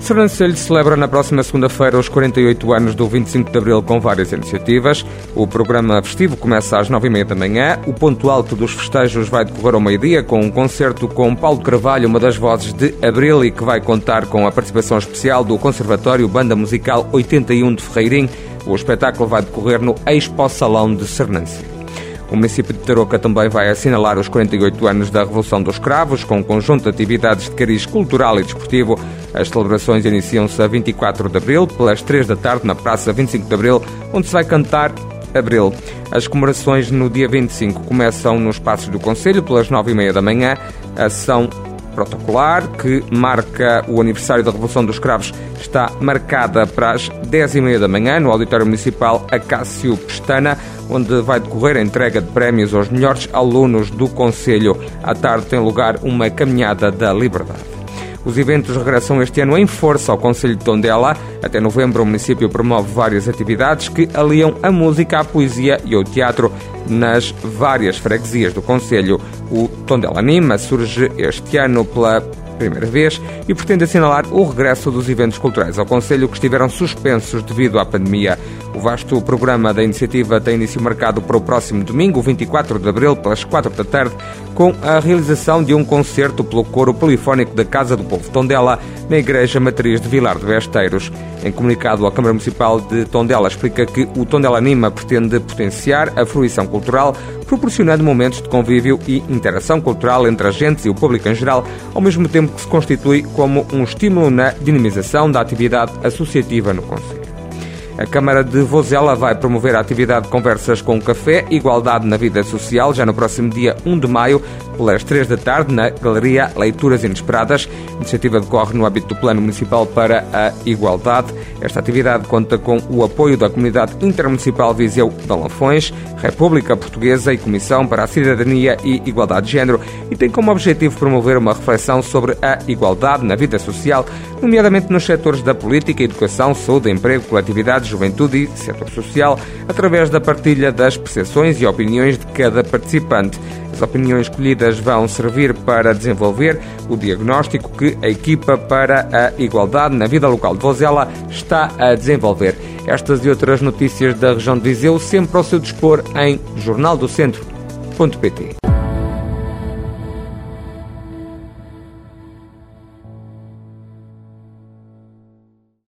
Sernancelho celebra na próxima segunda-feira os 48 anos do 25 de Abril com várias iniciativas. O programa festivo começa às 9h30 da manhã. O ponto alto dos festejos vai decorrer ao meio-dia com um concerto com Paulo Carvalho, uma das vozes de Abril e que vai contar com a participação especial do Conservatório Banda Musical 81 de Ferreirim. O espetáculo vai decorrer no Expo Salão de Sernancelho. O município de Tarouca também vai assinalar os 48 anos da Revolução dos Cravos, com um conjunto de atividades de cariz cultural e desportivo. As celebrações iniciam-se a 24 de abril, pelas 3 da tarde, na Praça 25 de Abril, onde se vai cantar Abril. As comemorações no dia 25 começam nos Passos do Conselho, pelas 9h30 da manhã. A sessão protocolar que marca o aniversário da Revolução dos Cravos está marcada para as 10h30 da manhã no Auditório Municipal Acácio Pestana, onde vai decorrer a entrega de prémios aos melhores alunos do Conselho. À tarde tem lugar uma caminhada da liberdade. Os eventos regressam este ano em força ao Conselho de Tondela. Até novembro, o município promove várias atividades que aliam a música, a poesia e o teatro nas várias freguesias do Conselho. O Tondela Anima surge este ano pela primeira vez e pretende assinalar o regresso dos eventos culturais ao Conselho que estiveram suspensos devido à pandemia. O vasto programa da iniciativa tem início marcado para o próximo domingo, 24 de abril, pelas 4 da tarde, com a realização de um concerto pelo coro polifónico da Casa do Povo Tondela, na Igreja Matriz de Vilar de Besteiros. Em comunicado, a Câmara Municipal de Tondela explica que o Tondela Anima pretende potenciar a fruição cultural, proporcionando momentos de convívio e interação cultural entre agentes e o público em geral, ao mesmo tempo que se constitui como um estímulo na dinamização da atividade associativa no Conselho. A Câmara de Vozela vai promover a atividade de Conversas com Café, Igualdade na Vida Social, já no próximo dia 1 de maio, pelas 3 da tarde, na Galeria Leituras Inesperadas. A iniciativa decorre no âmbito do Plano Municipal para a Igualdade. Esta atividade conta com o apoio da Comunidade Intermunicipal Viseu de República Portuguesa e Comissão para a Cidadania e Igualdade de Género e tem como objetivo promover uma reflexão sobre a igualdade na vida social, nomeadamente nos setores da política, educação, saúde, emprego, coletividade, juventude e setor social, através da partilha das percepções e opiniões de cada participante. As opiniões escolhidas vão servir para desenvolver o diagnóstico que a equipa para a igualdade na vida local de Vozela está a desenvolver. Estas e outras notícias da região de Viseu sempre ao seu dispor em jornaldocentro.pt.